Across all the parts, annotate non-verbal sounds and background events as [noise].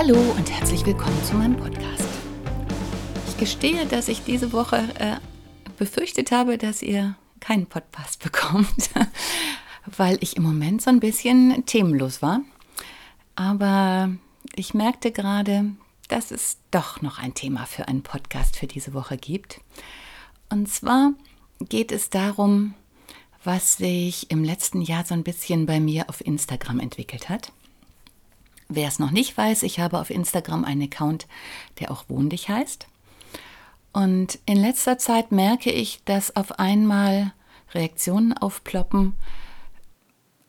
Hallo und herzlich willkommen zu meinem Podcast. Ich gestehe, dass ich diese Woche äh, befürchtet habe, dass ihr keinen Podcast [laughs] bekommt, weil ich im Moment so ein bisschen themenlos war. Aber ich merkte gerade, dass es doch noch ein Thema für einen Podcast für diese Woche gibt. Und zwar geht es darum, was sich im letzten Jahr so ein bisschen bei mir auf Instagram entwickelt hat. Wer es noch nicht weiß, ich habe auf Instagram einen Account, der auch Wohndig heißt. Und in letzter Zeit merke ich, dass auf einmal Reaktionen aufploppen,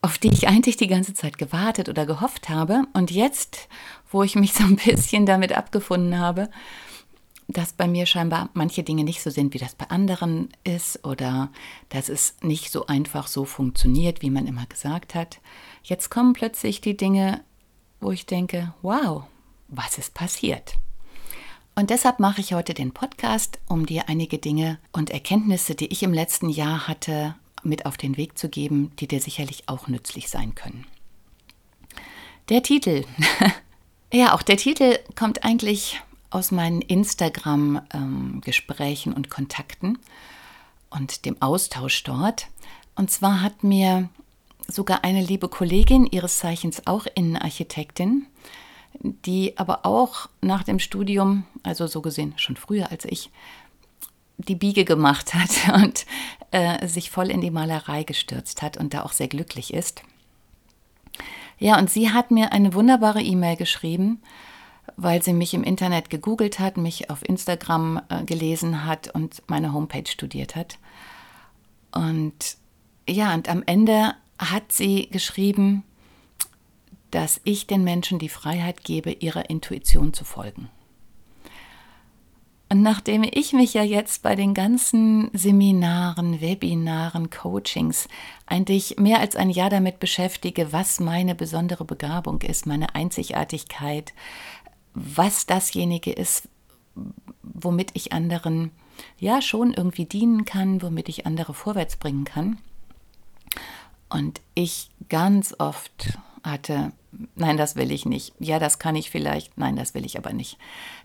auf die ich eigentlich die ganze Zeit gewartet oder gehofft habe. Und jetzt, wo ich mich so ein bisschen damit abgefunden habe, dass bei mir scheinbar manche Dinge nicht so sind, wie das bei anderen ist oder dass es nicht so einfach so funktioniert, wie man immer gesagt hat. Jetzt kommen plötzlich die Dinge wo ich denke, wow, was ist passiert? Und deshalb mache ich heute den Podcast, um dir einige Dinge und Erkenntnisse, die ich im letzten Jahr hatte, mit auf den Weg zu geben, die dir sicherlich auch nützlich sein können. Der Titel. [laughs] ja, auch der Titel kommt eigentlich aus meinen Instagram-Gesprächen und Kontakten und dem Austausch dort. Und zwar hat mir sogar eine liebe Kollegin, ihres Zeichens auch Innenarchitektin, die aber auch nach dem Studium, also so gesehen schon früher als ich, die Biege gemacht hat [laughs] und äh, sich voll in die Malerei gestürzt hat und da auch sehr glücklich ist. Ja, und sie hat mir eine wunderbare E-Mail geschrieben, weil sie mich im Internet gegoogelt hat, mich auf Instagram äh, gelesen hat und meine Homepage studiert hat. Und ja, und am Ende hat sie geschrieben, dass ich den Menschen die Freiheit gebe, ihrer Intuition zu folgen. Und nachdem ich mich ja jetzt bei den ganzen Seminaren, Webinaren, Coachings eigentlich mehr als ein Jahr damit beschäftige, was meine besondere Begabung ist, meine Einzigartigkeit, was dasjenige ist, womit ich anderen ja schon irgendwie dienen kann, womit ich andere vorwärts bringen kann, und ich ganz oft hatte, nein, das will ich nicht. Ja, das kann ich vielleicht. Nein, das will ich aber nicht.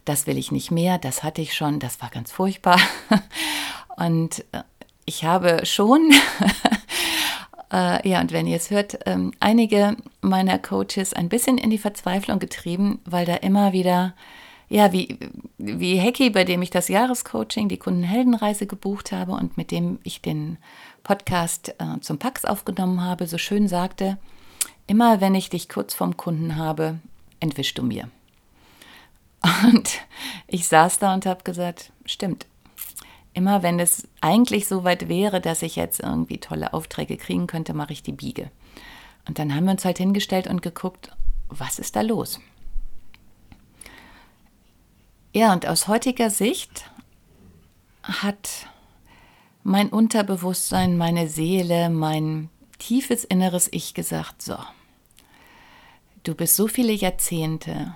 Das will ich nicht mehr. Das hatte ich schon. Das war ganz furchtbar. [laughs] Und äh, ich habe schon, [laughs] äh, ja, und wenn ihr es hört, ähm, einige meiner Coaches ein bisschen in die Verzweiflung getrieben, weil da immer wieder, ja, wie, wie Hecki, bei dem ich das Jahrescoaching, die Kundenheldenreise gebucht habe und mit dem ich den Podcast äh, zum Pax aufgenommen habe, so schön sagte, immer wenn ich dich kurz vorm Kunden habe, entwischst du mir. Und ich saß da und habe gesagt, stimmt. Immer wenn es eigentlich so weit wäre, dass ich jetzt irgendwie tolle Aufträge kriegen könnte, mache ich die Biege. Und dann haben wir uns halt hingestellt und geguckt, was ist da los? Ja, und aus heutiger Sicht hat mein Unterbewusstsein, meine Seele, mein tiefes inneres Ich gesagt, so, du bist so viele Jahrzehnte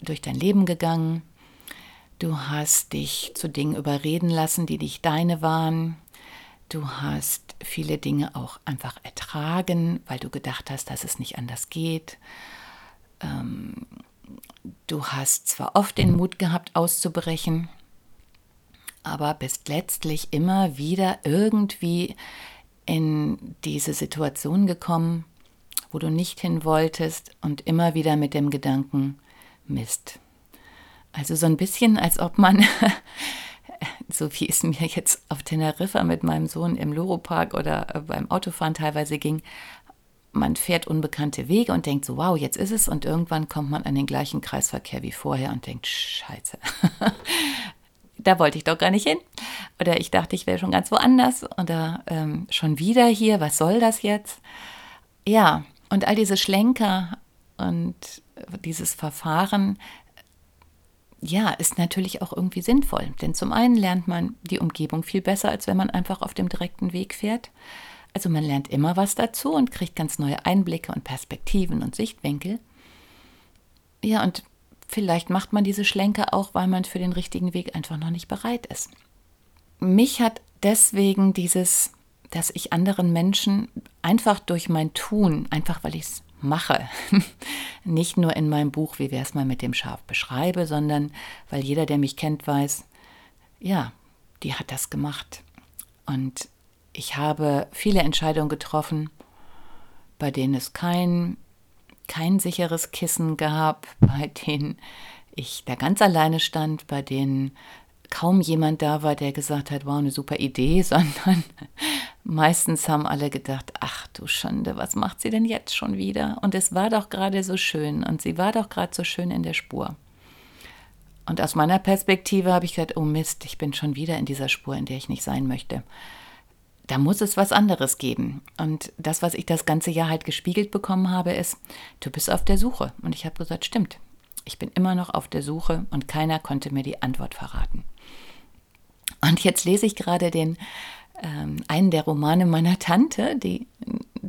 durch dein Leben gegangen, du hast dich zu Dingen überreden lassen, die nicht deine waren, du hast viele Dinge auch einfach ertragen, weil du gedacht hast, dass es nicht anders geht. Ähm, du hast zwar oft den Mut gehabt, auszubrechen, aber bist letztlich immer wieder irgendwie in diese Situation gekommen, wo du nicht hin wolltest und immer wieder mit dem Gedanken Mist. Also so ein bisschen, als ob man [laughs] so wie es mir jetzt auf Teneriffa mit meinem Sohn im Loro-Park oder äh, beim Autofahren teilweise ging. Man fährt unbekannte Wege und denkt so, wow, jetzt ist es. Und irgendwann kommt man an den gleichen Kreisverkehr wie vorher und denkt, scheiße, [laughs] da wollte ich doch gar nicht hin. Oder ich dachte, ich wäre schon ganz woanders. Oder ähm, schon wieder hier, was soll das jetzt? Ja, und all diese Schlenker und dieses Verfahren, ja, ist natürlich auch irgendwie sinnvoll. Denn zum einen lernt man die Umgebung viel besser, als wenn man einfach auf dem direkten Weg fährt. Also man lernt immer was dazu und kriegt ganz neue Einblicke und Perspektiven und Sichtwinkel. Ja, und vielleicht macht man diese Schlenker auch, weil man für den richtigen Weg einfach noch nicht bereit ist. Mich hat deswegen dieses, dass ich anderen Menschen einfach durch mein Tun, einfach weil ich es mache, [laughs] nicht nur in meinem Buch, wie wäre es mal mit dem Schaf beschreibe, sondern weil jeder, der mich kennt, weiß, ja, die hat das gemacht. Und ich habe viele Entscheidungen getroffen, bei denen es kein, kein sicheres Kissen gab, [laughs] bei denen ich da ganz alleine stand, bei denen kaum jemand da war, der gesagt hat, wow, eine super Idee, [laughs] sondern meistens haben alle gedacht, ach du Schande, was macht sie denn jetzt schon wieder? Und es war doch gerade so schön und sie war doch gerade so schön in der Spur. Und aus meiner Perspektive habe ich gesagt, oh Mist, ich bin schon wieder in dieser Spur, in der ich nicht sein möchte. Da muss es was anderes geben. Und das, was ich das ganze Jahr halt gespiegelt bekommen habe, ist, du bist auf der Suche. Und ich habe gesagt, stimmt, ich bin immer noch auf der Suche und keiner konnte mir die Antwort verraten. Und jetzt lese ich gerade den ähm, einen der Romane meiner Tante, die,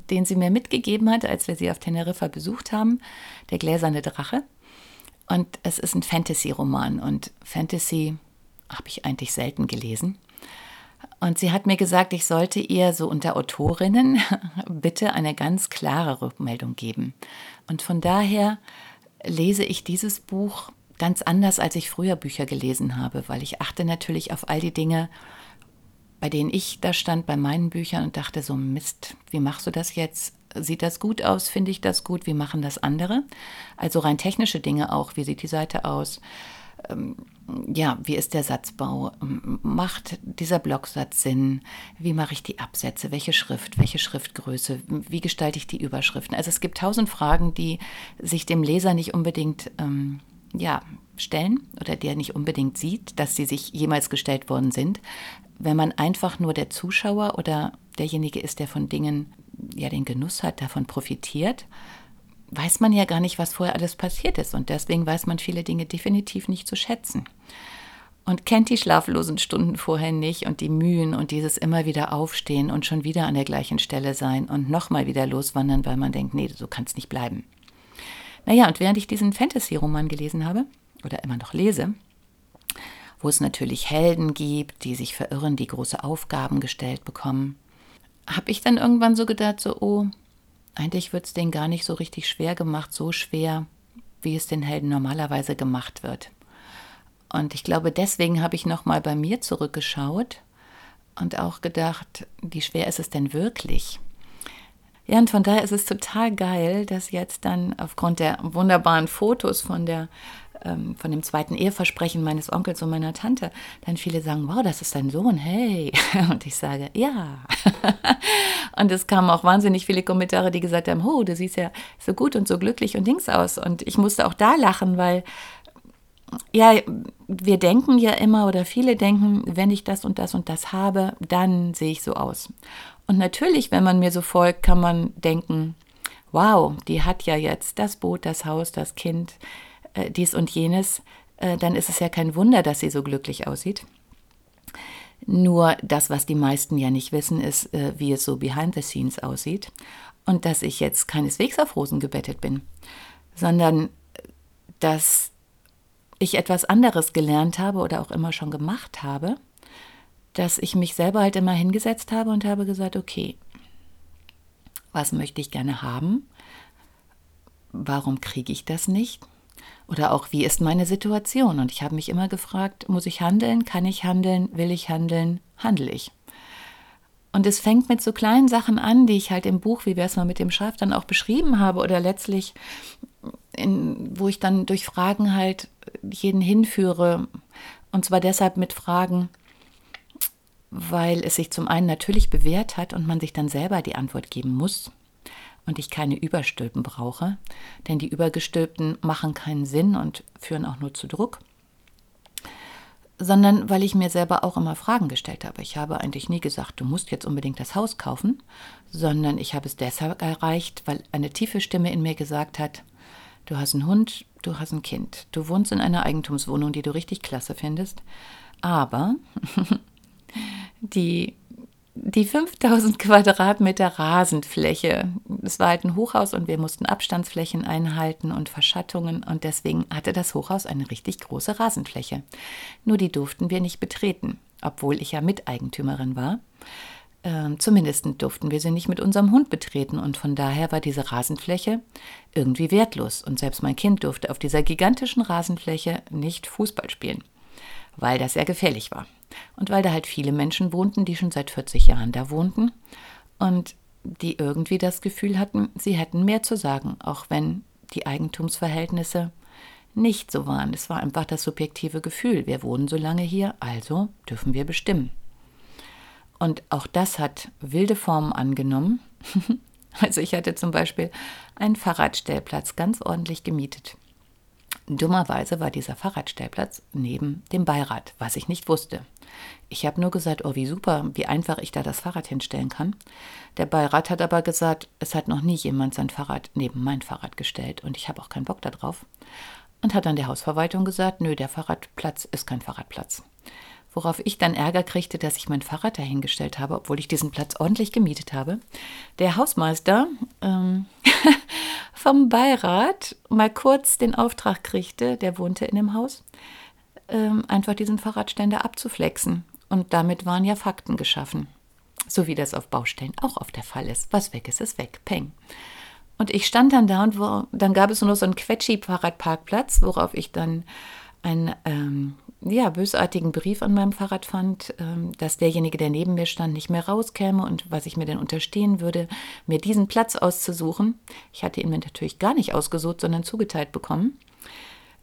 den sie mir mitgegeben hat, als wir sie auf Teneriffa besucht haben, Der gläserne Drache. Und es ist ein Fantasy-Roman und Fantasy habe ich eigentlich selten gelesen. Und sie hat mir gesagt, ich sollte ihr so unter Autorinnen [laughs] bitte eine ganz klare Rückmeldung geben. Und von daher lese ich dieses Buch ganz anders, als ich früher Bücher gelesen habe, weil ich achte natürlich auf all die Dinge, bei denen ich da stand bei meinen Büchern und dachte so, Mist, wie machst du das jetzt? Sieht das gut aus? Finde ich das gut? Wie machen das andere? Also rein technische Dinge auch. Wie sieht die Seite aus? Ja, wie ist der Satzbau? Macht dieser Blocksatz Sinn? Wie mache ich die Absätze? Welche Schrift? Welche Schriftgröße? Wie gestalte ich die Überschriften? Also es gibt tausend Fragen, die sich dem Leser nicht unbedingt ähm, ja, stellen oder der nicht unbedingt sieht, dass sie sich jemals gestellt worden sind, wenn man einfach nur der Zuschauer oder derjenige ist, der von Dingen ja den Genuss hat, davon profitiert, weiß man ja gar nicht, was vorher alles passiert ist. Und deswegen weiß man viele Dinge definitiv nicht zu schätzen. Und kennt die schlaflosen Stunden vorher nicht und die Mühen und dieses immer wieder aufstehen und schon wieder an der gleichen Stelle sein und nochmal wieder loswandern, weil man denkt, nee, so kann es nicht bleiben. Naja, und während ich diesen Fantasy-Roman gelesen habe, oder immer noch lese, wo es natürlich Helden gibt, die sich verirren, die große Aufgaben gestellt bekommen, habe ich dann irgendwann so gedacht, so, oh, eigentlich wird es denen gar nicht so richtig schwer gemacht, so schwer, wie es den Helden normalerweise gemacht wird. Und ich glaube, deswegen habe ich nochmal bei mir zurückgeschaut und auch gedacht, wie schwer ist es denn wirklich? Ja, und von daher ist es total geil, dass jetzt dann aufgrund der wunderbaren Fotos von der ähm, von dem zweiten Eheversprechen meines Onkels und meiner Tante, dann viele sagen, wow, das ist dein Sohn, hey. [laughs] Und ich sage, ja. [laughs] und es kamen auch wahnsinnig viele Kommentare, die gesagt haben, oh, du siehst ja so gut und so glücklich und Dings aus. Und ich musste auch da lachen, weil ja, wir denken ja immer oder viele denken, wenn ich das und das und das habe, dann sehe ich so aus. Und natürlich, wenn man mir so folgt, kann man denken, wow, die hat ja jetzt das Boot, das Haus, das Kind, äh, dies und jenes, äh, dann ist es ja kein Wunder, dass sie so glücklich aussieht. Nur das, was die meisten ja nicht wissen, ist, äh, wie es so behind the scenes aussieht. Und dass ich jetzt keineswegs auf Rosen gebettet bin, sondern dass ich etwas anderes gelernt habe oder auch immer schon gemacht habe, dass ich mich selber halt immer hingesetzt habe und habe gesagt, okay, was möchte ich gerne haben? Warum kriege ich das nicht? Oder auch, wie ist meine Situation? Und ich habe mich immer gefragt, muss ich handeln? Kann ich handeln? Will ich handeln? Handle ich? Und es fängt mit so kleinen Sachen an, die ich halt im Buch, wie wir es mal mit dem Schaf dann auch beschrieben habe, oder letztlich, in, wo ich dann durch Fragen halt jeden hinführe. Und zwar deshalb mit Fragen, weil es sich zum einen natürlich bewährt hat und man sich dann selber die Antwort geben muss und ich keine Überstülpen brauche, denn die Übergestülpten machen keinen Sinn und führen auch nur zu Druck, sondern weil ich mir selber auch immer Fragen gestellt habe. Ich habe eigentlich nie gesagt, du musst jetzt unbedingt das Haus kaufen, sondern ich habe es deshalb erreicht, weil eine tiefe Stimme in mir gesagt hat, du hast einen Hund, du hast ein Kind, du wohnst in einer Eigentumswohnung, die du richtig klasse findest, aber [laughs] die die 5000 [laughs] Quadratmeter Rasenfläche. Es war halt ein Hochhaus und wir mussten Abstandsflächen einhalten und Verschattungen und deswegen hatte das Hochhaus eine richtig große Rasenfläche. Nur die durften wir nicht betreten, obwohl ich ja Miteigentümerin war. Ähm, zumindest durften wir sie nicht mit unserem Hund betreten und von daher war diese Rasenfläche irgendwie wertlos und selbst mein Kind durfte auf dieser gigantischen Rasenfläche nicht Fußball spielen, weil das ja gefährlich war. Und weil da halt viele Menschen wohnten, die schon seit 40 Jahren da wohnten und die irgendwie das Gefühl hatten, sie hätten mehr zu sagen, auch wenn die Eigentumsverhältnisse nicht so waren. Es war einfach das subjektive Gefühl, wir wohnen so lange hier, also dürfen wir bestimmen. Und auch das hat wilde Formen angenommen. [laughs] also ich hatte zum Beispiel einen Fahrradstellplatz ganz ordentlich gemietet. Dummerweise war dieser Fahrradstellplatz neben dem Beirat, was ich nicht wusste. Ich habe nur gesagt, oh wie super, wie einfach ich da das Fahrrad hinstellen kann. Der Beirat hat aber gesagt, es hat noch nie jemand sein Fahrrad neben mein Fahrrad gestellt und ich habe auch keinen Bock darauf. Und hat dann der Hausverwaltung gesagt, nö, der Fahrradplatz ist kein Fahrradplatz. Worauf ich dann Ärger kriegte, dass ich mein Fahrrad dahingestellt habe, obwohl ich diesen Platz ordentlich gemietet habe. Der Hausmeister ähm, [laughs] vom Beirat mal kurz den Auftrag kriegte, der wohnte in dem Haus, ähm, einfach diesen Fahrradständer abzuflexen. Und damit waren ja Fakten geschaffen. So wie das auf Baustellen auch oft der Fall ist. Was weg ist, ist weg. Peng. Und ich stand dann da und wo, dann gab es nur so einen Quetschi-Fahrradparkplatz, worauf ich dann einen ähm, ja, bösartigen Brief an meinem Fahrrad fand, ähm, dass derjenige, der neben mir stand, nicht mehr rauskäme und was ich mir denn unterstehen würde, mir diesen Platz auszusuchen. Ich hatte ihn mir natürlich gar nicht ausgesucht, sondern zugeteilt bekommen.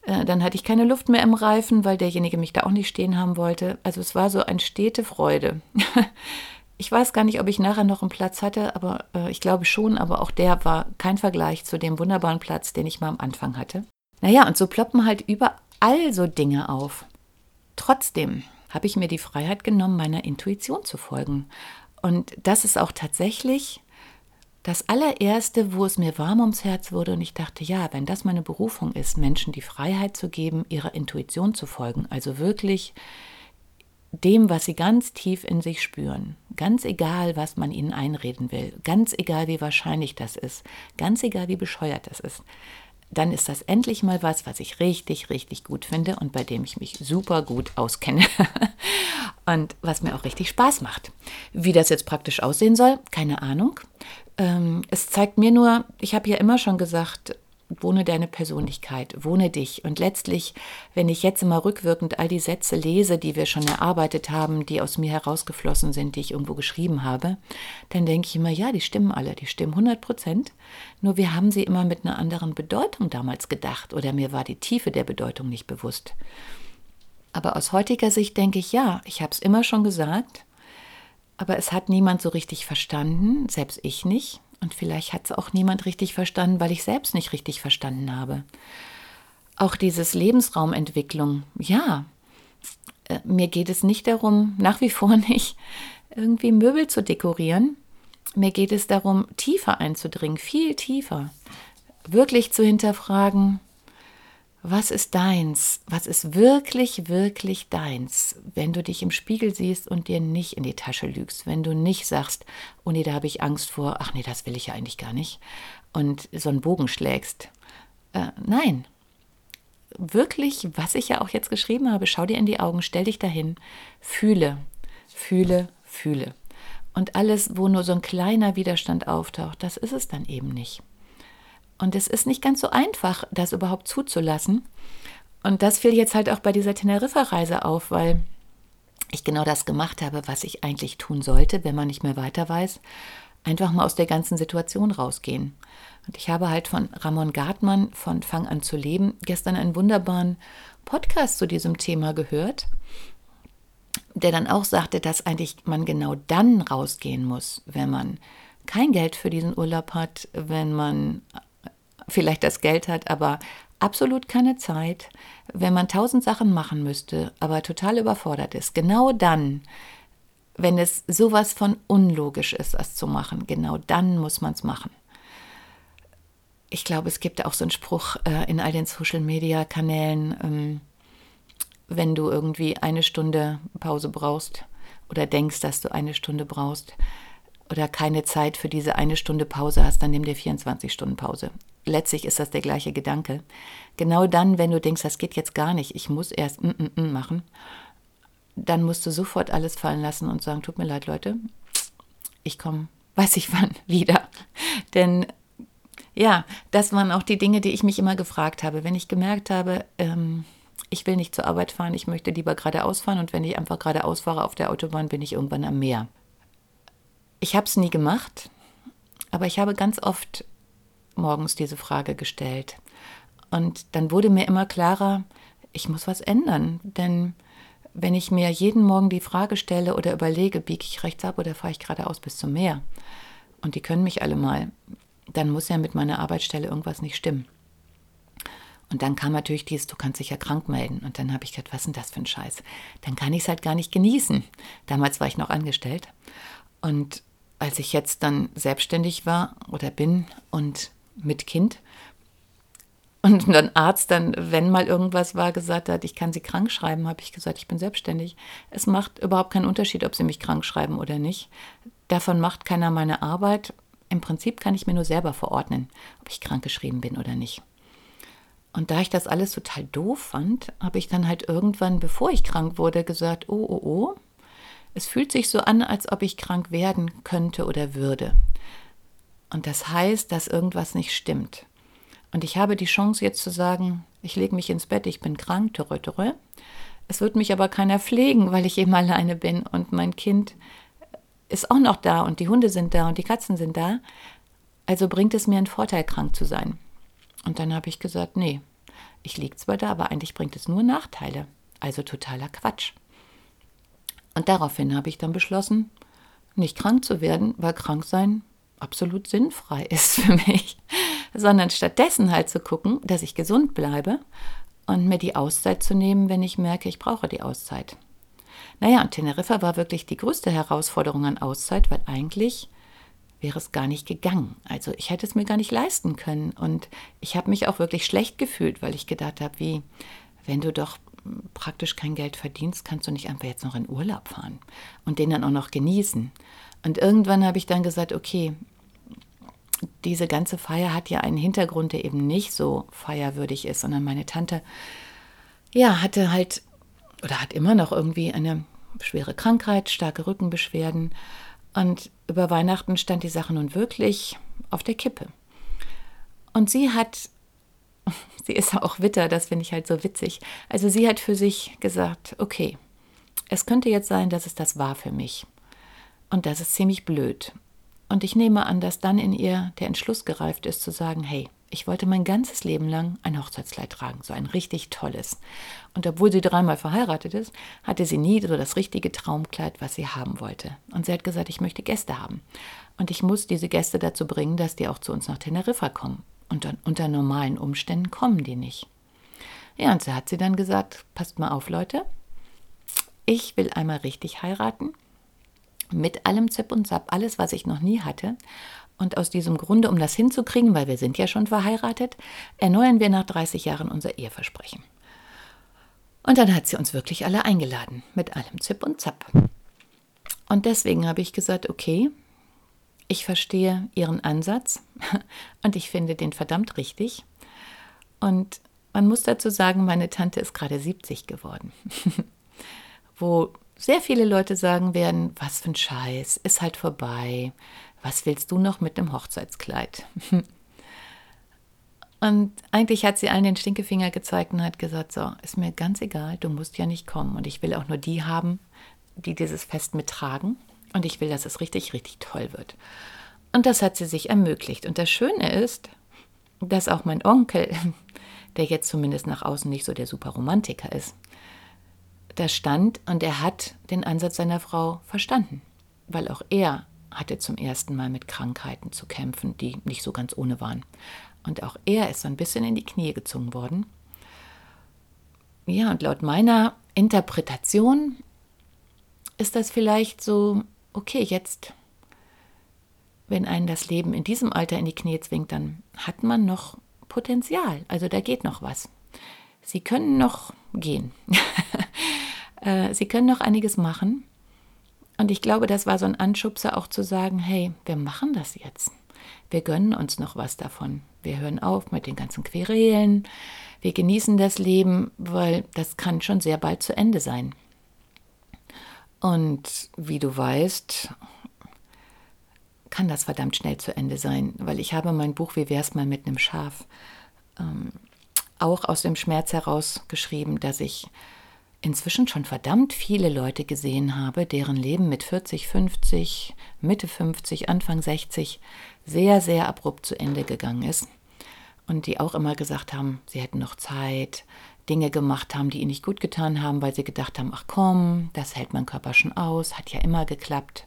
Äh, dann hatte ich keine Luft mehr im Reifen, weil derjenige mich da auch nicht stehen haben wollte. Also es war so eine stete Freude. [laughs] ich weiß gar nicht, ob ich nachher noch einen Platz hatte, aber äh, ich glaube schon, aber auch der war kein Vergleich zu dem wunderbaren Platz, den ich mal am Anfang hatte. Naja, und so ploppen halt überall so Dinge auf. Trotzdem habe ich mir die Freiheit genommen, meiner Intuition zu folgen. Und das ist auch tatsächlich das allererste, wo es mir warm ums Herz wurde und ich dachte, ja, wenn das meine Berufung ist, Menschen die Freiheit zu geben, ihrer Intuition zu folgen, also wirklich dem, was sie ganz tief in sich spüren, ganz egal, was man ihnen einreden will, ganz egal, wie wahrscheinlich das ist, ganz egal, wie bescheuert das ist, dann ist das endlich mal was, was ich richtig, richtig gut finde und bei dem ich mich super gut auskenne [laughs] und was mir auch richtig Spaß macht. Wie das jetzt praktisch aussehen soll, keine Ahnung. Ähm, es zeigt mir nur, ich habe ja immer schon gesagt, wohne deine Persönlichkeit, wohne dich. Und letztlich, wenn ich jetzt immer rückwirkend all die Sätze lese, die wir schon erarbeitet haben, die aus mir herausgeflossen sind, die ich irgendwo geschrieben habe, dann denke ich immer, ja, die stimmen alle, die stimmen 100 Prozent. Nur wir haben sie immer mit einer anderen Bedeutung damals gedacht oder mir war die Tiefe der Bedeutung nicht bewusst. Aber aus heutiger Sicht denke ich, ja, ich habe es immer schon gesagt, aber es hat niemand so richtig verstanden, selbst ich nicht. Und vielleicht hat es auch niemand richtig verstanden, weil ich selbst nicht richtig verstanden habe. Auch dieses Lebensraumentwicklung, ja, äh, mir geht es nicht darum, nach wie vor nicht, irgendwie Möbel zu dekorieren. Mir geht es darum, tiefer einzudringen, viel tiefer. Wirklich zu hinterfragen, was ist deins? Was ist wirklich, wirklich deins? Wenn du dich im Spiegel siehst und dir nicht in die Tasche lügst, wenn du nicht sagst, oh nee, da habe ich Angst vor, ach nee, das will ich ja eigentlich gar nicht, und so einen Bogen schlägst. Äh, nein. Wirklich, was ich ja auch jetzt geschrieben habe, schau dir in die Augen, stell dich dahin, fühle, fühle, fühle. Und alles, wo nur so ein kleiner Widerstand auftaucht, das ist es dann eben nicht. Und es ist nicht ganz so einfach, das überhaupt zuzulassen. Und das fiel jetzt halt auch bei dieser Teneriffa-Reise auf, weil ich genau das gemacht habe, was ich eigentlich tun sollte, wenn man nicht mehr weiter weiß. Einfach mal aus der ganzen Situation rausgehen. Und ich habe halt von Ramon Gartmann von Fang an zu leben gestern einen wunderbaren Podcast zu diesem Thema gehört, der dann auch sagte, dass eigentlich man genau dann rausgehen muss, wenn man kein Geld für diesen Urlaub hat, wenn man vielleicht das Geld hat, aber absolut keine Zeit, wenn man tausend Sachen machen müsste, aber total überfordert ist. Genau dann, wenn es sowas von unlogisch ist, das zu machen, genau dann muss man es machen. Ich glaube, es gibt auch so einen Spruch äh, in all den Social-Media-Kanälen, ähm, wenn du irgendwie eine Stunde Pause brauchst oder denkst, dass du eine Stunde brauchst oder keine Zeit für diese eine Stunde Pause hast, dann nimm dir 24 Stunden Pause. Letztlich ist das der gleiche Gedanke. Genau dann, wenn du denkst, das geht jetzt gar nicht, ich muss erst mm, mm, mm machen, dann musst du sofort alles fallen lassen und sagen, tut mir leid, Leute, ich komme, weiß ich [laughs] wann, wieder. Denn ja, das waren auch die Dinge, die ich mich immer gefragt habe. Wenn ich gemerkt habe, ähm, ich will nicht zur Arbeit fahren, ich möchte lieber geradeaus fahren und wenn ich einfach geradeaus fahre auf der Autobahn, bin ich irgendwann am Meer. Ich habe es nie gemacht, aber ich habe ganz oft morgens diese Frage gestellt. Und dann wurde mir immer klarer, ich muss was ändern, denn wenn ich mir jeden Morgen die Frage stelle oder überlege, biege ich rechts ab oder fahre ich geradeaus bis zum Meer, und die können mich alle mal, dann muss ja mit meiner Arbeitsstelle irgendwas nicht stimmen. Und dann kam natürlich dieses, du kannst dich ja krank melden. Und dann habe ich gedacht, was ist denn das für ein Scheiß? Dann kann ich es halt gar nicht genießen. Damals war ich noch angestellt. Und als ich jetzt dann selbstständig war oder bin und mit Kind und ein Arzt dann, wenn mal irgendwas war, gesagt hat, ich kann sie krank schreiben, habe ich gesagt, ich bin selbstständig. Es macht überhaupt keinen Unterschied, ob sie mich krank schreiben oder nicht. Davon macht keiner meine Arbeit. Im Prinzip kann ich mir nur selber verordnen, ob ich krank geschrieben bin oder nicht. Und da ich das alles total doof fand, habe ich dann halt irgendwann, bevor ich krank wurde, gesagt, oh, oh, oh, es fühlt sich so an, als ob ich krank werden könnte oder würde. Und das heißt, dass irgendwas nicht stimmt. Und ich habe die Chance jetzt zu sagen, ich lege mich ins Bett, ich bin krank, törö, törö. Es wird mich aber keiner pflegen, weil ich eben [laughs] alleine bin und mein Kind ist auch noch da und die Hunde sind da und die Katzen sind da. Also bringt es mir einen Vorteil, krank zu sein. Und dann habe ich gesagt, nee, ich liege zwar da, aber eigentlich bringt es nur Nachteile. Also totaler Quatsch. Und daraufhin habe ich dann beschlossen, nicht krank zu werden, weil krank sein absolut sinnfrei [laughs] ist für mich, sondern stattdessen halt zu gucken, dass ich gesund bleibe und mir die Auszeit zu nehmen, wenn ich merke, ich brauche die Auszeit. Naja, und Teneriffa war wirklich die größte Herausforderung an Auszeit, weil eigentlich wäre es gar nicht gegangen. Also ich hätte es mir gar nicht leisten können. Und ich habe mich auch wirklich schlecht gefühlt, weil ich gedacht habe, wie, wenn du doch praktisch kein Geld verdienst, kannst du nicht einfach jetzt noch in Urlaub fahren und den dann auch noch genießen. Und irgendwann habe ich dann gesagt, okay, diese ganze Feier hat ja einen Hintergrund, der eben nicht so feierwürdig ist, sondern meine Tante, ja, hatte halt oder hat immer noch irgendwie eine schwere Krankheit, starke Rückenbeschwerden. Und über Weihnachten stand die Sache nun wirklich auf der Kippe. Und sie hat [laughs] sie ist auch Witter, das finde ich halt so witzig. Also sie hat für sich gesagt, okay, es könnte jetzt sein, dass es das war für mich. Und das ist ziemlich blöd. Und ich nehme an, dass dann in ihr der Entschluss gereift ist zu sagen, hey, ich wollte mein ganzes Leben lang ein Hochzeitskleid tragen, so ein richtig tolles. Und obwohl sie dreimal verheiratet ist, hatte sie nie so das richtige Traumkleid, was sie haben wollte. Und sie hat gesagt, ich möchte Gäste haben. Und ich muss diese Gäste dazu bringen, dass die auch zu uns nach Teneriffa kommen. Und unter normalen Umständen kommen die nicht. Ja, und so hat sie dann gesagt, passt mal auf, Leute, ich will einmal richtig heiraten, mit allem Zip und Zap, alles, was ich noch nie hatte. Und aus diesem Grunde, um das hinzukriegen, weil wir sind ja schon verheiratet, erneuern wir nach 30 Jahren unser Eheversprechen. Und dann hat sie uns wirklich alle eingeladen, mit allem Zip und Zap. Und deswegen habe ich gesagt, okay, ich verstehe Ihren Ansatz [laughs] und ich finde den verdammt richtig. Und man muss dazu sagen, meine Tante ist gerade 70 geworden. [laughs] Wo sehr viele Leute sagen werden, was für ein Scheiß, ist halt vorbei. Was willst du noch mit dem Hochzeitskleid? [laughs] Und eigentlich hat sie allen den Stinkefinger gezeigt und hat gesagt, so, ist mir ganz egal, du musst ja nicht kommen. Und ich will auch nur die haben, die dieses Fest mittragen. Und ich will, dass es richtig, richtig toll wird. Und das hat sie sich ermöglicht. Und das Schöne ist, dass auch mein Onkel, [laughs] der jetzt zumindest nach außen nicht so der Superromantiker ist, da stand und er hat den Ansatz seiner Frau verstanden, weil auch er hatte zum ersten Mal mit Krankheiten zu kämpfen, die nicht so ganz ohne waren. Und auch er ist so ein bisschen in die Knie gezogen worden. Ja, und laut meiner Interpretation ist das vielleicht so, okay, jetzt, wenn einen das Leben in diesem Alter in die Knie zwingt, dann hat man noch Potenzial. Also da geht noch was. Sie können noch gehen. [laughs] Äh, Sie können noch einiges machen. Und ich glaube, das war so ein Anschubser auch zu sagen, hey, wir machen das jetzt. Wir gönnen uns noch was davon. Wir hören auf mit den ganzen Querelen. Wir genießen das Leben, weil das kann schon sehr bald zu Ende sein. Und wie du weißt, kann das verdammt schnell zu Ende sein, weil ich habe mein Buch Wie wär's mal mit einem Schaf ähm, auch aus dem Schmerz heraus geschrieben, dass ich inzwischen schon verdammt viele Leute gesehen habe, deren Leben mit 40, 50, Mitte 50, Anfang 60 sehr, sehr abrupt zu Ende gegangen ist. Und die auch immer gesagt haben, sie hätten noch Zeit, Dinge gemacht haben, die ihnen nicht gut getan haben, weil sie gedacht haben, ach komm, das hält mein Körper schon aus, hat ja immer geklappt.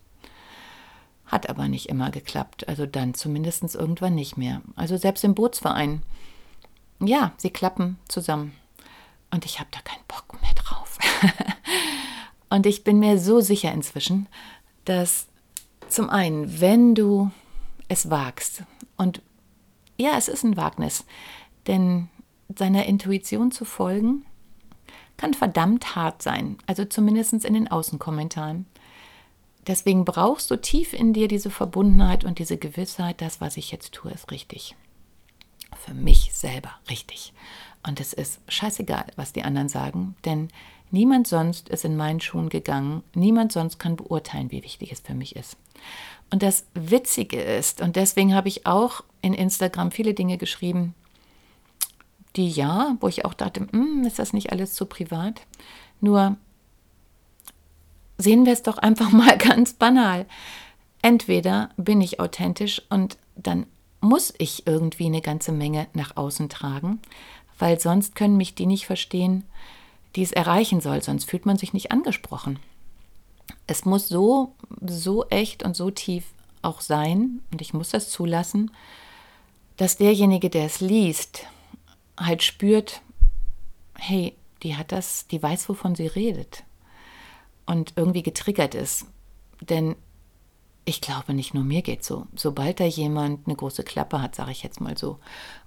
Hat aber nicht immer geklappt, also dann zumindest irgendwann nicht mehr. Also selbst im Bootsverein, ja, sie klappen zusammen. Und ich habe da keinen Bock mehr. [laughs] und ich bin mir so sicher inzwischen, dass zum einen, wenn du es wagst, und ja, es ist ein Wagnis, denn seiner Intuition zu folgen, kann verdammt hart sein, also zumindest in den Außenkommentaren. Deswegen brauchst du tief in dir diese Verbundenheit und diese Gewissheit, das, was ich jetzt tue, ist richtig. Für mich selber richtig. Und es ist scheißegal, was die anderen sagen, denn niemand sonst ist in meinen Schuhen gegangen, niemand sonst kann beurteilen, wie wichtig es für mich ist. Und das Witzige ist, und deswegen habe ich auch in Instagram viele Dinge geschrieben, die ja, wo ich auch dachte, hm, ist das nicht alles zu privat? Nur sehen wir es doch einfach [laughs] mal ganz banal. Entweder bin ich authentisch und dann muss ich irgendwie eine ganze Menge nach außen tragen, weil sonst können mich die nicht verstehen, die es erreichen soll, sonst fühlt man sich nicht angesprochen. Es muss so, so echt und so tief auch sein, und ich muss das zulassen, dass derjenige, der es liest, halt spürt, hey, die hat das, die weiß, wovon sie redet und irgendwie getriggert ist. Denn ich glaube, nicht nur mir geht so. Sobald da jemand eine große Klappe hat, sage ich jetzt mal so,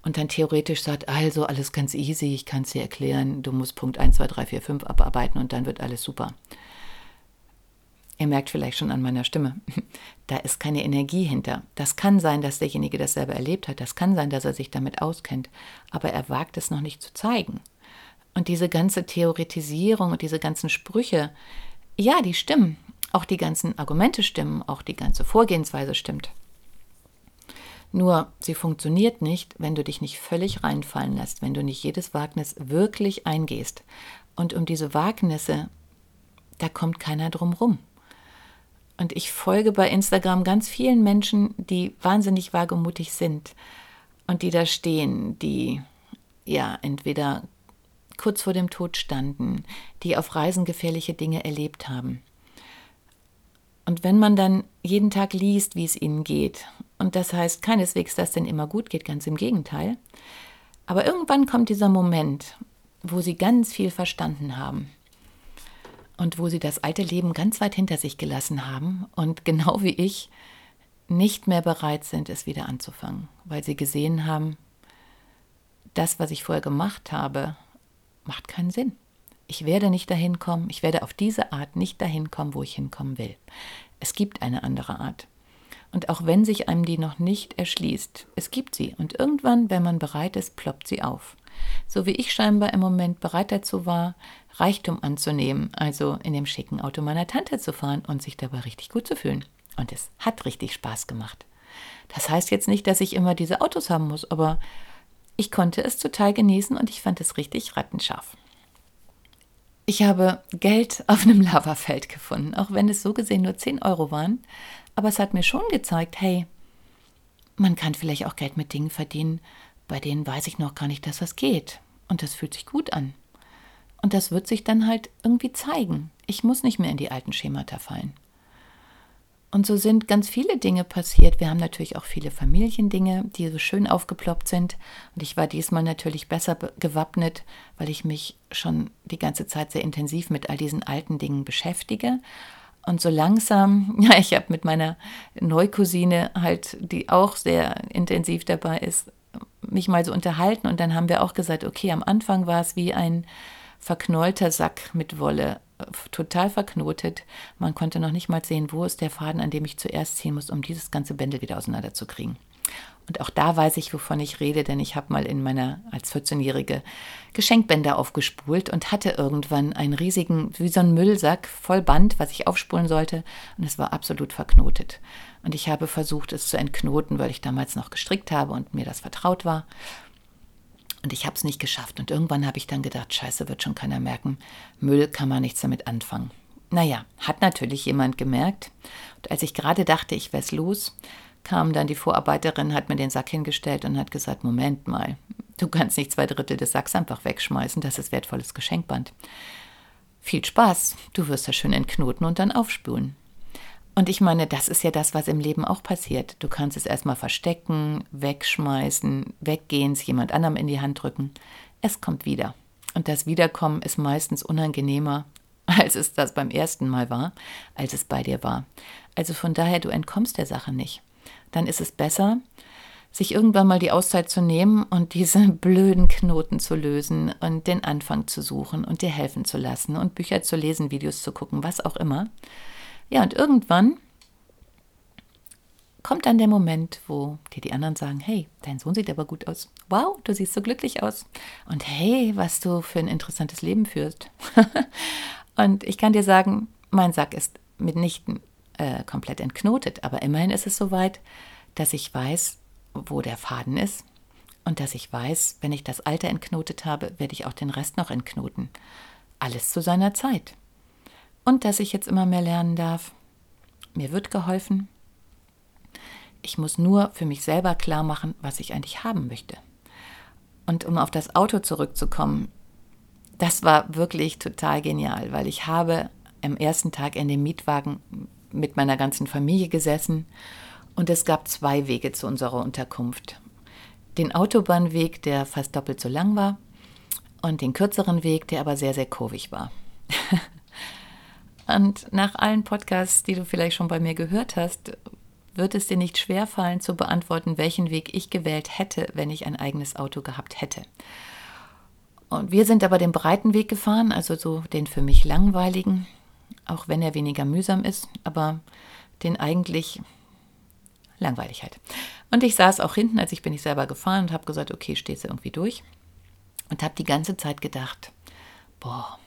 und dann theoretisch sagt, also alles ganz easy, ich kann es dir erklären, du musst Punkt 1, 2, 3, 4, 5 abarbeiten und dann wird alles super. Ihr merkt vielleicht schon an meiner Stimme, [laughs] da ist keine Energie hinter. Das kann sein, dass derjenige das selber erlebt hat, das kann sein, dass er sich damit auskennt, aber er wagt es noch nicht zu zeigen. Und diese ganze Theoretisierung und diese ganzen Sprüche, ja, die stimmen. Auch die ganzen Argumente stimmen, auch die ganze Vorgehensweise stimmt. Nur sie funktioniert nicht, wenn du dich nicht völlig reinfallen lässt, wenn du nicht jedes Wagnis wirklich eingehst. Und um diese Wagnisse, da kommt keiner drum rum. Und ich folge bei Instagram ganz vielen Menschen, die wahnsinnig wagemutig sind und die da stehen, die ja entweder kurz vor dem Tod standen, die auf Reisen gefährliche Dinge erlebt haben. Und wenn man dann jeden Tag liest, wie es ihnen geht, und das heißt keineswegs, dass es denn immer gut geht, ganz im Gegenteil, aber irgendwann kommt dieser Moment, wo sie ganz viel verstanden haben und wo sie das alte Leben ganz weit hinter sich gelassen haben und [laughs] genau wie ich nicht mehr bereit sind, es wieder anzufangen, weil sie gesehen haben, das, was ich vorher gemacht habe, macht keinen Sinn. Ich werde nicht dahin kommen, ich werde auf diese Art nicht dahin kommen, wo ich hinkommen will. Es gibt eine andere Art. Und auch wenn sich einem die noch nicht erschließt, es gibt sie. Und irgendwann, wenn man bereit ist, ploppt sie auf. So wie ich scheinbar im Moment bereit dazu war, Reichtum anzunehmen, also in dem schicken Auto meiner Tante zu fahren und sich dabei richtig gut zu fühlen. Und es hat richtig Spaß gemacht. Das heißt jetzt nicht, dass ich immer diese Autos haben muss, aber ich konnte es total genießen und ich fand es richtig rattenscharf. Ich habe Geld [laughs] auf einem Lavafeld gefunden, auch wenn es so gesehen nur 10 Euro waren. Aber es hat mir schon gezeigt, hey, man kann vielleicht auch Geld mit Dingen verdienen, bei denen weiß ich noch gar nicht, dass das geht. Und das fühlt sich gut an. Und das wird sich dann halt irgendwie zeigen. Ich muss nicht mehr in die alten Schemata fallen. Und so sind ganz viele Dinge passiert. Wir haben natürlich auch viele Familiendinge, die so schön aufgeploppt sind. Und ich war diesmal natürlich besser gewappnet, weil ich mich schon die ganze Zeit sehr intensiv mit all diesen alten Dingen beschäftige. Und so langsam, [laughs] ja, ich habe mit meiner Neucousine halt, die auch sehr intensiv dabei ist, mich mal so unterhalten. Und dann haben wir auch gesagt, okay, am Anfang war es wie ein verknollter Sack mit Wolle total verknotet. Man konnte noch nicht mal sehen, wo ist der Faden, an dem ich zuerst ziehen muss, um dieses ganze Bändel wieder auseinanderzukriegen. Und auch da weiß ich, wovon ich rede, denn ich habe mal in meiner als 14-Jährige Geschenkbänder aufgespult und hatte irgendwann einen riesigen, wie so ein Müllsack voll Band, was ich aufspulen sollte. Und es war absolut verknotet. Und ich habe versucht, es zu entknoten, weil ich damals noch gestrickt habe und mir das vertraut war. Und ich habe es nicht geschafft. Und irgendwann habe ich dann gedacht, scheiße, wird schon keiner merken. Müll kann man nichts damit anfangen. Naja, hat natürlich jemand gemerkt. Und als ich gerade dachte, ich wär's los, kam dann die Vorarbeiterin, hat mir den Sack hingestellt und hat gesagt, Moment mal, du kannst nicht zwei Drittel des Sacks einfach wegschmeißen, das ist wertvolles Geschenkband. Viel Spaß, du wirst das schön entknoten und dann aufspülen. Und ich meine, das ist ja das, was im Leben auch passiert. Du kannst es erstmal verstecken, wegschmeißen, weggehen, es jemand anderem in die Hand drücken. Es kommt wieder. Und das Wiederkommen ist meistens unangenehmer, [laughs] als es das beim ersten Mal war, als es bei dir war. Also von daher, du entkommst der Sache nicht. Dann ist es besser, sich irgendwann mal die Auszeit zu nehmen und diese [laughs] blöden Knoten zu lösen und den Anfang zu suchen und dir helfen zu lassen und Bücher zu lesen, Videos zu gucken, was auch immer ja, und irgendwann kommt dann der Moment, wo dir die anderen sagen, hey, dein Sohn sieht aber gut aus. Wow, du siehst so glücklich aus. Und hey, was du für ein interessantes Leben führst. [laughs] und ich kann dir sagen, mein Sack ist mitnichten äh, komplett entknotet, aber immerhin ist es soweit, dass ich weiß, wo der Faden ist und dass ich weiß, wenn ich das alte entknotet habe, werde ich auch den Rest noch entknoten. Alles zu seiner Zeit und dass ich jetzt immer mehr lernen darf. Mir wird geholfen. Ich muss nur für mich selber klar machen, was ich eigentlich haben möchte. Und um auf das Auto zurückzukommen, das war wirklich total genial, weil ich habe am ersten Tag in dem Mietwagen mit meiner ganzen Familie gesessen und es gab zwei Wege zu unserer Unterkunft. Den Autobahnweg, der fast doppelt so lang war, und den kürzeren Weg, der aber sehr, sehr kurvig war. [laughs] Und nach allen Podcasts, die du vielleicht schon bei mir gehört hast, wird es dir nicht schwerfallen zu beantworten, welchen Weg ich gewählt hätte, wenn ich ein eigenes Auto gehabt hätte. Und wir sind aber den breiten Weg gefahren, also so den für mich langweiligen, auch wenn er weniger mühsam ist, aber den eigentlich langweilig halt. Und ich saß auch hinten, als ich bin ich selber gefahren und habe gesagt, okay, stehst du irgendwie durch. Und habe die ganze Zeit gedacht, boah,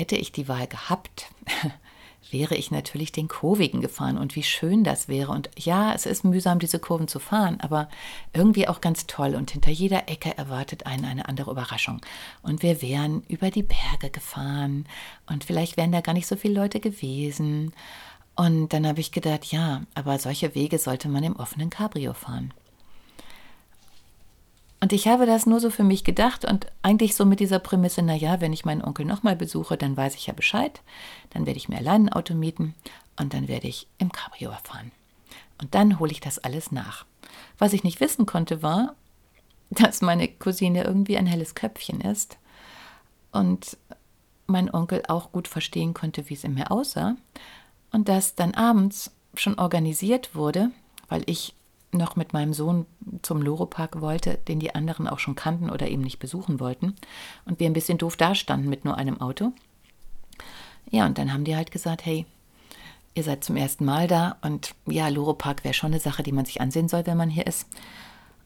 Hätte ich die Wahl gehabt, [laughs] wäre ich natürlich den Kurvigen gefahren und wie schön das wäre. Und ja, es ist mühsam, diese Kurven zu fahren, aber irgendwie auch ganz toll. Und hinter jeder Ecke erwartet einen eine andere Überraschung. Und wir wären über die Berge gefahren und vielleicht wären da gar nicht so viele Leute gewesen. Und dann habe ich gedacht, ja, aber solche Wege sollte man im offenen Cabrio fahren. Und ich habe das nur so für mich gedacht und eigentlich so mit dieser Prämisse, naja, wenn ich meinen Onkel nochmal besuche, dann weiß ich ja Bescheid, dann werde ich mir allein ein Auto mieten und dann werde ich im Cabrio fahren. Und dann hole ich das alles nach. Was ich nicht wissen konnte, war, dass meine Cousine irgendwie ein helles Köpfchen ist und mein Onkel auch gut verstehen konnte, wie es in mir aussah und dass dann abends schon organisiert wurde, weil ich noch mit meinem Sohn zum Loro-Park wollte, den die anderen auch schon kannten oder eben nicht besuchen wollten. Und wir ein bisschen doof dastanden mit nur einem Auto. Ja, und dann haben die halt gesagt, hey, ihr seid zum ersten Mal da und ja, Loro-Park wäre schon eine Sache, die man sich ansehen soll, wenn man hier ist.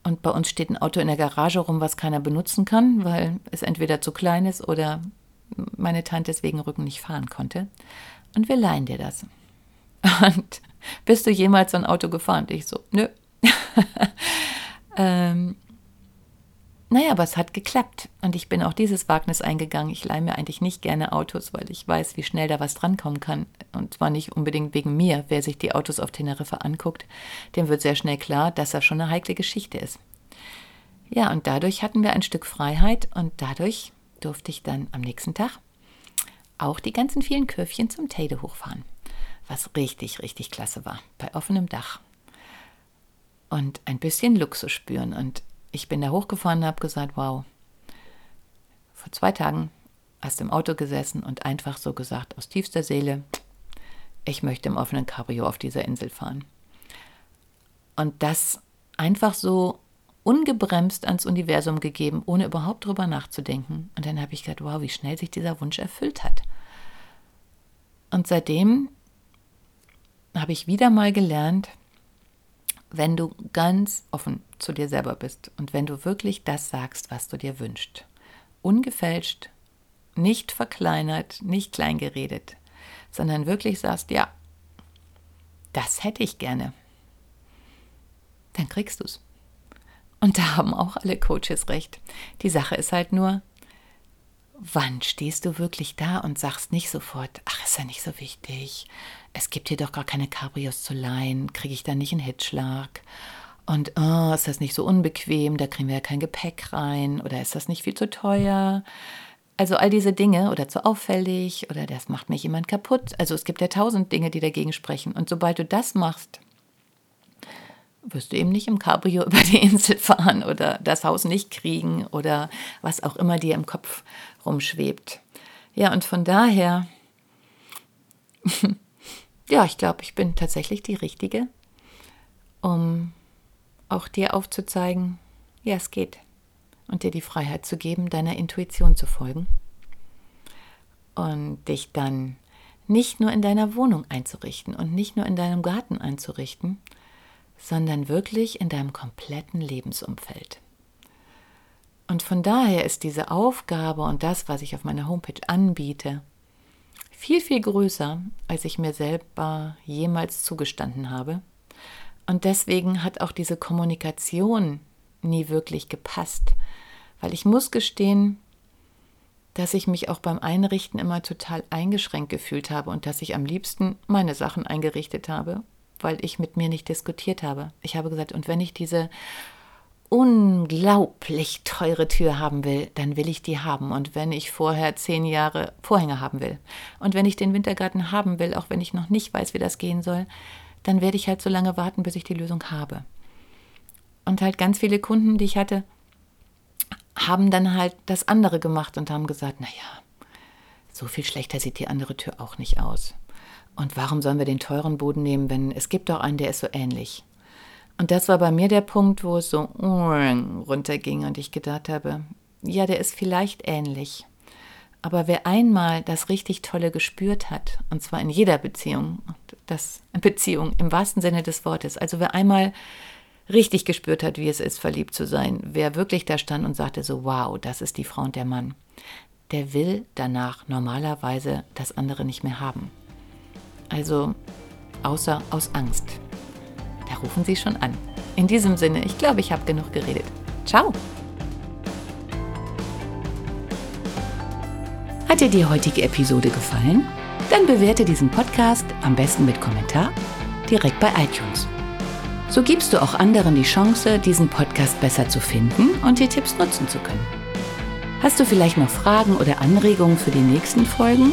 Und bei uns steht ein Auto in der Garage rum, was keiner benutzen kann, weil es entweder zu klein ist oder meine Tante es wegen Rücken nicht fahren konnte. Und wir leihen dir das. [laughs] Und bist du jemals so ein Auto gefahren? Ich so, nö, [laughs] ähm, naja, aber es hat geklappt und ich bin auch dieses Wagnis eingegangen. Ich leihe mir eigentlich nicht gerne Autos, weil ich weiß, wie schnell da was drankommen kann. Und zwar nicht unbedingt wegen mir. Wer sich die Autos auf Teneriffa anguckt, dem wird sehr schnell klar, dass das schon eine heikle Geschichte ist. Ja, und dadurch hatten wir ein Stück Freiheit und dadurch durfte ich dann am nächsten Tag auch die ganzen vielen Köpfchen zum Teide hochfahren, was richtig, richtig klasse war, bei offenem Dach. Und ein bisschen Luxus spüren. Und ich bin da hochgefahren und habe gesagt, wow, vor zwei Tagen hast du im Auto gesessen und einfach so gesagt, aus tiefster Seele, ich möchte im offenen Cabrio auf dieser Insel fahren. Und das einfach so ungebremst ans Universum gegeben, ohne überhaupt drüber nachzudenken. Und dann habe ich gedacht, wow, wie schnell sich dieser Wunsch erfüllt hat. Und seitdem habe ich wieder mal gelernt, wenn du ganz offen zu dir selber bist und wenn du wirklich das sagst, was du dir wünschst, ungefälscht, nicht verkleinert, nicht kleingeredet, sondern wirklich sagst, ja, das hätte ich gerne, dann kriegst du es. Und da haben auch alle Coaches recht. Die Sache ist halt nur, wann stehst du wirklich da und sagst nicht sofort, ach, ist ja nicht so wichtig, es gibt hier doch gar keine Cabrios zu leihen, kriege ich da nicht einen Hitschlag? Und oh, ist das nicht so unbequem, da kriegen wir ja kein Gepäck rein oder ist das nicht viel zu teuer? Also all diese Dinge oder zu auffällig oder das macht mich jemand kaputt. Also es gibt ja tausend Dinge, die dagegen sprechen. Und sobald du das machst, wirst du eben nicht im Cabrio [laughs] über die Insel fahren oder das Haus nicht kriegen oder was auch immer dir im Kopf rumschwebt. Ja, und von daher, [laughs] ja, ich glaube, ich bin tatsächlich die Richtige, um auch dir aufzuzeigen, ja, es geht. Und dir die Freiheit zu geben, deiner Intuition zu folgen. Und dich dann nicht nur in deiner Wohnung einzurichten und nicht nur in deinem Garten einzurichten, sondern wirklich in deinem kompletten Lebensumfeld. Und von daher ist diese Aufgabe und das, was ich auf meiner Homepage anbiete, viel, viel größer, als ich mir selber jemals zugestanden habe. Und deswegen hat auch diese Kommunikation nie wirklich gepasst, weil ich muss gestehen, dass ich mich auch beim Einrichten immer total eingeschränkt gefühlt habe und dass ich am liebsten meine Sachen eingerichtet habe weil ich mit mir nicht diskutiert habe. Ich habe gesagt, und wenn ich diese unglaublich teure Tür haben will, dann will ich die haben. Und wenn ich vorher zehn Jahre Vorhänge haben will und wenn ich den Wintergarten haben will, auch wenn ich noch nicht weiß, wie das gehen soll, dann werde ich halt so lange warten, bis ich die Lösung habe. Und halt ganz viele Kunden, die ich hatte, haben dann halt das andere gemacht und haben gesagt, naja, so viel schlechter sieht die andere Tür auch nicht aus. Und warum sollen wir den teuren Boden nehmen, wenn es gibt doch einen, der ist so ähnlich? Und das war bei mir der Punkt, wo es so runterging und ich gedacht habe, ja, der ist vielleicht ähnlich. Aber wer einmal das richtig Tolle gespürt hat, und zwar in jeder Beziehung, das [laughs] Beziehung im wahrsten Sinne des Wortes, also wer einmal richtig gespürt hat, wie es ist, verliebt zu sein, wer wirklich da stand und sagte so, wow, das ist die Frau und der Mann, der will danach normalerweise das andere nicht mehr haben. Also außer aus Angst. Da rufen Sie schon an. In diesem Sinne, ich glaube, ich habe genug geredet. Ciao. Hat dir die heutige Episode gefallen? Dann bewerte diesen Podcast am besten mit Kommentar direkt bei iTunes. So gibst du auch anderen die Chance, diesen Podcast besser zu finden und die Tipps nutzen zu können. Hast du vielleicht noch Fragen oder Anregungen für die nächsten Folgen?